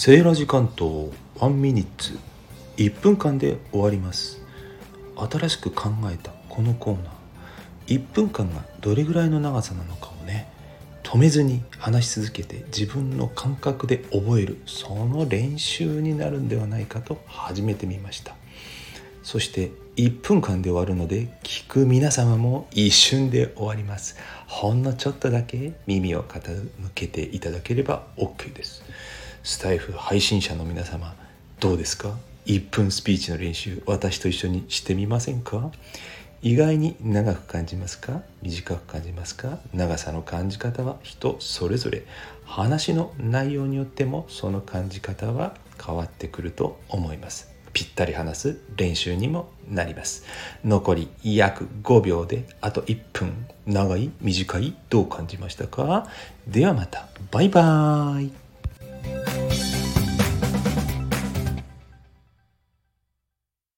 セーラジ関東1ミニッツ。1分間で終わります。新しく考えたこのコーナー。1分間がどれぐらいの長さなのかをね止めずに話し続けて自分の感覚で覚えるその練習になるんではないかと始めてみました。そして1分間で終わるので聞く皆様も一瞬で終わります。ほんのちょっとだけ耳を傾けていただければ OK です。スタイフ配信者の皆様どうですか？1分スピーチの練習私と一緒にしてみませんか？意外に長く感じますか？短く感じますか？長さの感じ方は人それぞれ。話の内容によってもその感じ方は変わってくると思います。ぴったり話す練習にもなります。残り約5秒であと1分。長い？短い？どう感じましたか？ではまた。バイバーイ。